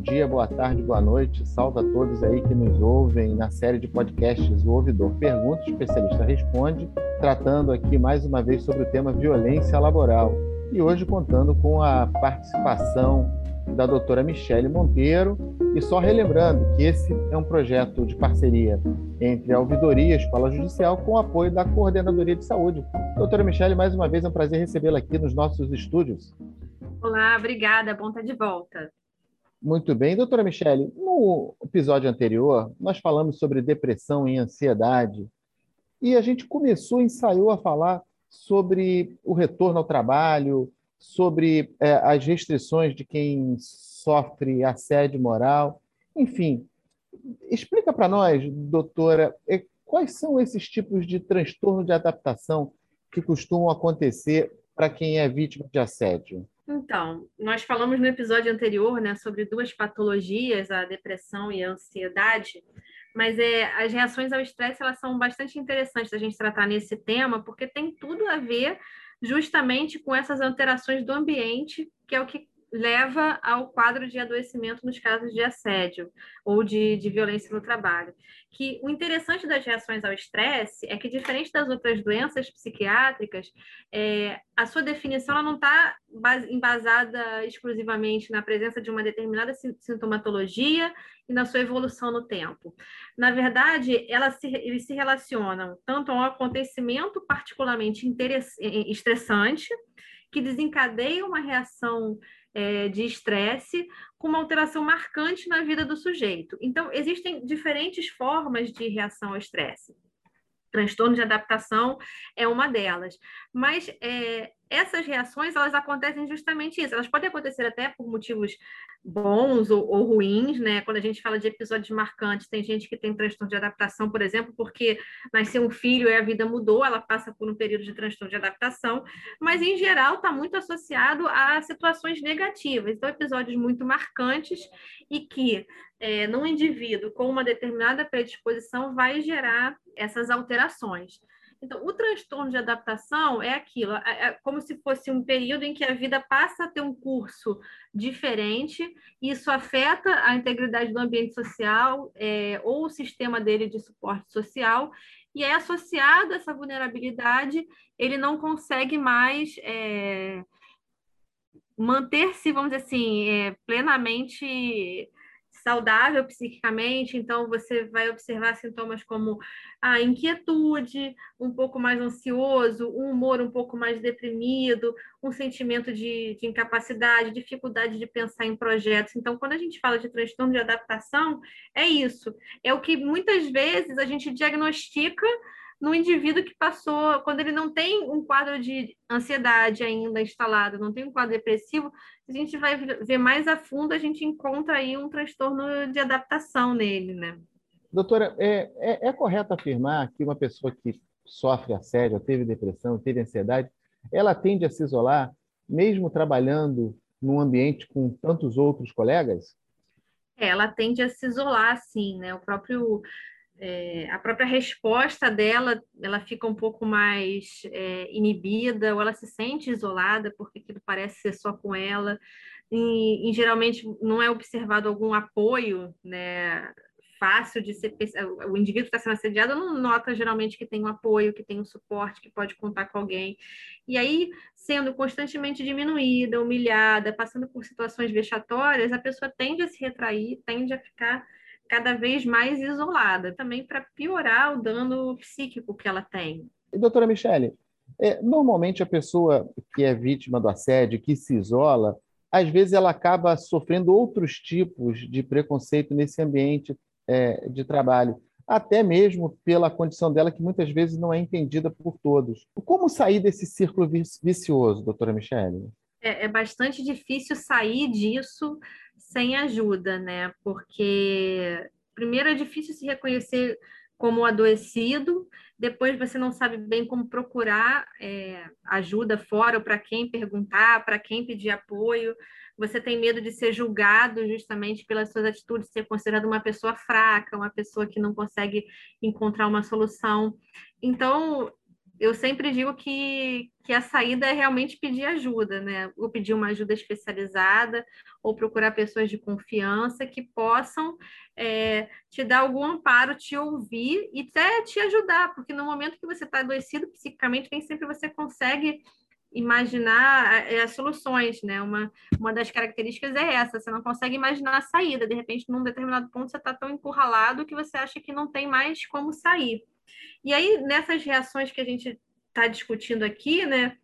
dia, boa tarde, boa noite. Salve a todos aí que nos ouvem na série de podcasts O Ouvidor Pergunta, o especialista responde, tratando aqui mais uma vez sobre o tema violência laboral. E hoje contando com a participação da doutora Michele Monteiro. E só relembrando que esse é um projeto de parceria entre a Ouvidoria e a Escola Judicial com o apoio da Coordenadoria de Saúde. Doutora Michele, mais uma vez é um prazer recebê-la aqui nos nossos estúdios. Olá, obrigada, bom estar de volta. Muito bem. Doutora Michele, no episódio anterior, nós falamos sobre depressão e ansiedade, e a gente começou, ensaiou a falar sobre o retorno ao trabalho, sobre é, as restrições de quem sofre assédio moral. Enfim, explica para nós, doutora, é, quais são esses tipos de transtorno de adaptação que costumam acontecer para quem é vítima de assédio? Então, nós falamos no episódio anterior né, sobre duas patologias, a depressão e a ansiedade, mas é, as reações ao estresse elas são bastante interessantes a gente tratar nesse tema, porque tem tudo a ver justamente com essas alterações do ambiente, que é o que leva ao quadro de adoecimento nos casos de assédio ou de, de violência no trabalho. Que o interessante das reações ao estresse é que, diferente das outras doenças psiquiátricas, é, a sua definição ela não está embasada exclusivamente na presença de uma determinada sintomatologia e na sua evolução no tempo. Na verdade, elas se, eles se relacionam tanto a um acontecimento particularmente estressante, que desencadeia uma reação é, de estresse com uma alteração marcante na vida do sujeito. Então, existem diferentes formas de reação ao estresse. Transtorno de adaptação é uma delas. Mas é, essas reações, elas acontecem justamente isso. Elas podem acontecer até por motivos bons ou, ou, ruins, né? Quando a gente fala de episódios marcantes, tem gente que tem transtorno de adaptação, por exemplo, porque nasceu um filho e a vida mudou, ela passa por um período de transtorno de adaptação, mas em geral está muito associado a situações negativas, então episódios muito marcantes e que é, num indivíduo com uma determinada predisposição vai gerar essas alterações. Então, o transtorno de adaptação é aquilo, é, é como se fosse um período em que a vida passa a ter um curso diferente, e isso afeta a integridade do ambiente social é, ou o sistema dele de suporte social, e é associado a essa vulnerabilidade, ele não consegue mais é, manter-se, vamos dizer assim, é, plenamente saudável psiquicamente, então você vai observar sintomas como a inquietude, um pouco mais ansioso, um humor um pouco mais deprimido, um sentimento de, de incapacidade, dificuldade de pensar em projetos. Então, quando a gente fala de transtorno de adaptação, é isso. É o que muitas vezes a gente diagnostica no indivíduo que passou, quando ele não tem um quadro de ansiedade ainda instalado, não tem um quadro depressivo, a gente vai ver mais a fundo, a gente encontra aí um transtorno de adaptação nele, né? Doutora, é, é, é correto afirmar que uma pessoa que sofre assédio, teve depressão, teve ansiedade, ela tende a se isolar, mesmo trabalhando num ambiente com tantos outros colegas? É, ela tende a se isolar, sim, né? O próprio é, a própria resposta dela ela fica um pouco mais é, inibida ou ela se sente isolada porque aquilo parece ser só com ela. E, e geralmente não é observado algum apoio né fácil de ser o indivíduo que está sendo assediado não nota geralmente que tem um apoio que tem um suporte que pode contar com alguém. E aí sendo constantemente diminuída humilhada passando por situações vexatórias a pessoa tende a se retrair tende a ficar cada vez mais isolada, também para piorar o dano psíquico que ela tem. E, doutora Michele, é, normalmente a pessoa que é vítima do assédio, que se isola, às vezes ela acaba sofrendo outros tipos de preconceito nesse ambiente é, de trabalho, até mesmo pela condição dela, que muitas vezes não é entendida por todos. Como sair desse círculo vicioso, doutora Michele? É, é bastante difícil sair disso sem ajuda, né? Porque primeiro é difícil se reconhecer como adoecido, depois você não sabe bem como procurar é, ajuda fora, ou para quem perguntar, para quem pedir apoio. Você tem medo de ser julgado justamente pelas suas atitudes, ser considerado uma pessoa fraca, uma pessoa que não consegue encontrar uma solução. Então, eu sempre digo que, que a saída é realmente pedir ajuda, né? Ou pedir uma ajuda especializada, ou procurar pessoas de confiança que possam é, te dar algum amparo, te ouvir e até te ajudar, porque no momento que você está adoecido psicicamente, nem sempre você consegue imaginar é, as soluções, né? Uma, uma das características é essa, você não consegue imaginar a saída, de repente, num determinado ponto, você está tão encurralado que você acha que não tem mais como sair. E aí, nessas reações que a gente está discutindo aqui, né?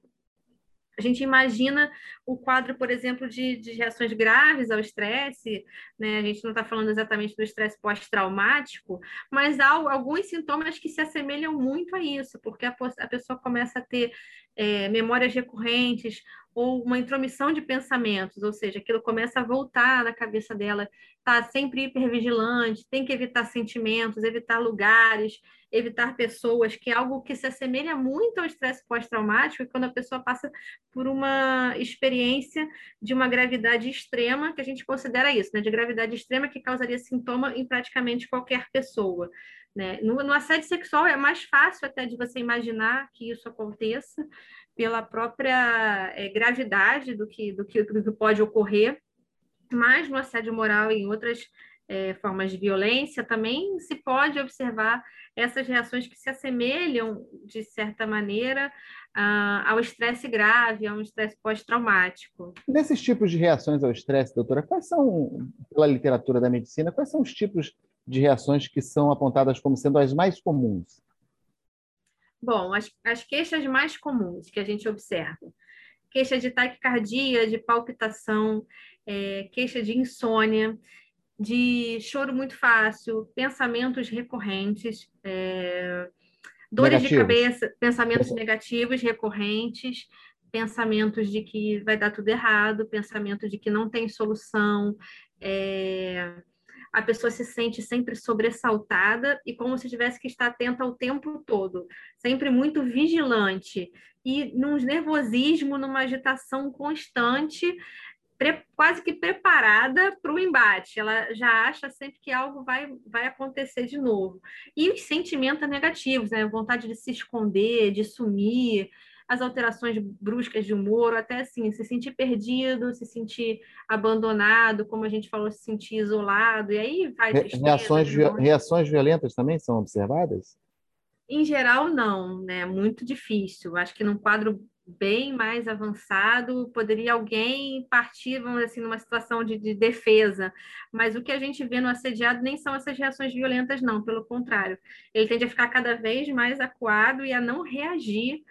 A gente imagina o quadro, por exemplo, de, de reações graves ao estresse, né? A gente não está falando exatamente do estresse pós-traumático, mas há alguns sintomas que se assemelham muito a isso, porque a, a pessoa começa a ter é, memórias recorrentes ou uma intromissão de pensamentos, ou seja, aquilo começa a voltar na cabeça dela, está sempre hipervigilante, tem que evitar sentimentos, evitar lugares, evitar pessoas, que é algo que se assemelha muito ao estresse pós-traumático, e quando a pessoa passa por uma experiência de uma gravidade extrema, que a gente considera isso, né, de gravidade extrema que causaria sintoma em praticamente qualquer pessoa. Né? No, no assédio sexual é mais fácil até de você imaginar que isso aconteça pela própria é, gravidade do que, do, que, do que pode ocorrer, mas no assédio moral e em outras é, formas de violência também se pode observar essas reações que se assemelham, de certa maneira, ao estresse grave, a um estresse pós-traumático. Nesses tipos de reações ao estresse, doutora, quais são, pela literatura da medicina, quais são os tipos de reações que são apontadas como sendo as mais comuns? Bom, as, as queixas mais comuns que a gente observa: queixa de taquicardia, de palpitação, é, queixa de insônia, de choro muito fácil, pensamentos recorrentes, é, dores negativos. de cabeça, pensamentos negativos recorrentes, pensamentos de que vai dar tudo errado, pensamento de que não tem solução, é, a pessoa se sente sempre sobressaltada e como se tivesse que estar atenta o tempo todo, sempre muito vigilante e num nervosismo, numa agitação constante, quase que preparada para o embate. Ela já acha sempre que algo vai, vai acontecer de novo. E os sentimentos negativos, né? Vontade de se esconder, de sumir, as alterações bruscas de humor, até assim, se sentir perdido, se sentir abandonado, como a gente falou, se sentir isolado, e aí vai tristeza, reações, reações violentas também são observadas? Em geral, não, né? Muito difícil. Acho que num quadro bem mais avançado, poderia alguém partir, vamos dizer assim, numa situação de, de, defesa. Mas o que a gente vê no assediado nem são essas reações violentas, não, pelo contrário. Ele tende a ficar cada vez mais acuado e a não reagir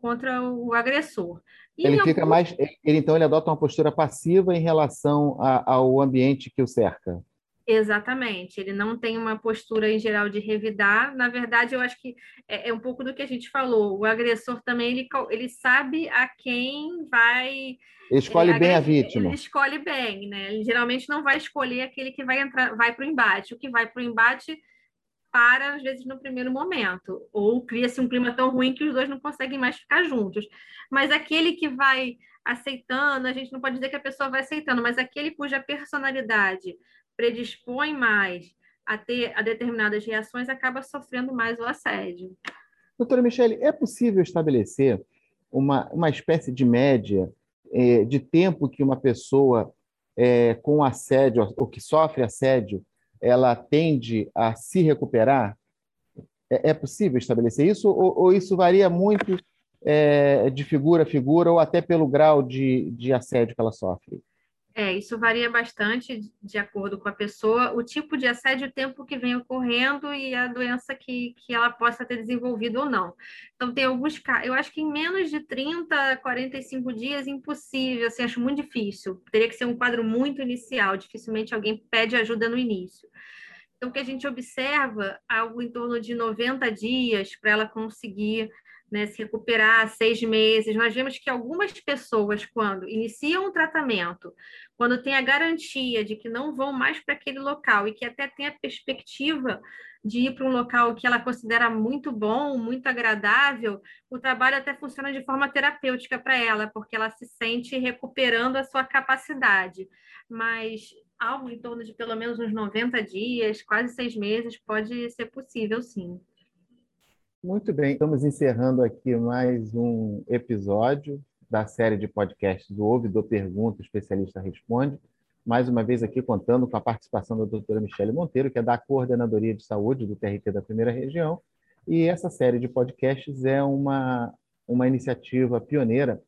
contra o agressor. E ele fica algum... mais, ele então ele adota uma postura passiva em relação a, ao ambiente que o cerca. Exatamente, ele não tem uma postura em geral de revidar. Na verdade, eu acho que é, é um pouco do que a gente falou. O agressor também ele, ele sabe a quem vai. Ele escolhe é, bem a vítima. Ele escolhe bem, né? Ele geralmente não vai escolher aquele que vai entrar, vai para o embate. O que vai para o embate para, às vezes, no primeiro momento, ou cria-se um clima tão ruim que os dois não conseguem mais ficar juntos. Mas aquele que vai aceitando, a gente não pode dizer que a pessoa vai aceitando, mas aquele cuja personalidade predispõe mais a ter a determinadas reações acaba sofrendo mais o assédio. Doutora Michele, é possível estabelecer uma, uma espécie de média é, de tempo que uma pessoa é, com assédio, ou que sofre assédio, ela tende a se recuperar? É, é possível estabelecer isso ou, ou isso varia muito é, de figura a figura ou até pelo grau de, de assédio que ela sofre? É, isso varia bastante de acordo com a pessoa, o tipo de assédio, o tempo que vem ocorrendo e a doença que, que ela possa ter desenvolvido ou não. Então, tem alguns casos, eu acho que em menos de 30, 45 dias, impossível, assim, acho muito difícil. Teria que ser um quadro muito inicial, dificilmente alguém pede ajuda no início. Então, o que a gente observa, algo em torno de 90 dias para ela conseguir né, se recuperar seis meses. Nós vemos que algumas pessoas, quando iniciam o tratamento, quando tem a garantia de que não vão mais para aquele local e que até tem a perspectiva de ir para um local que ela considera muito bom, muito agradável, o trabalho até funciona de forma terapêutica para ela, porque ela se sente recuperando a sua capacidade. Mas algo em torno de pelo menos uns 90 dias, quase seis meses, pode ser possível, sim. Muito bem, estamos encerrando aqui mais um episódio da série de podcasts do Ouvidor Pergunta, Especialista Responde. Mais uma vez aqui contando com a participação da doutora Michele Monteiro, que é da Coordenadoria de Saúde do TRT da Primeira Região. E essa série de podcasts é uma, uma iniciativa pioneira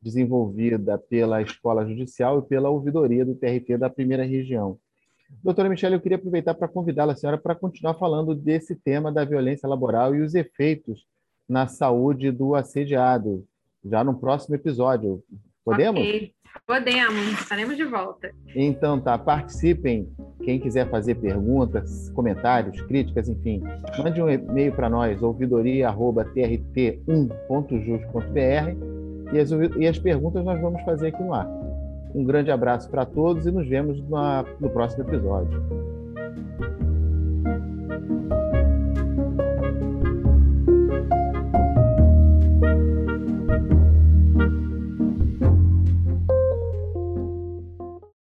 desenvolvida pela Escola Judicial e pela Ouvidoria do TRT da Primeira Região. Doutora Michelle, eu queria aproveitar para convidá-la, a senhora, para continuar falando desse tema da violência laboral e os efeitos na saúde do assediado, já no próximo episódio. Podemos? Ok, podemos, estaremos de volta. Então tá, participem. Quem quiser fazer perguntas, comentários, críticas, enfim, mande um e-mail para nós, ouvidoria.trt1.jus.br e as, e as perguntas nós vamos fazer aqui no ar. Um grande abraço para todos e nos vemos no próximo episódio.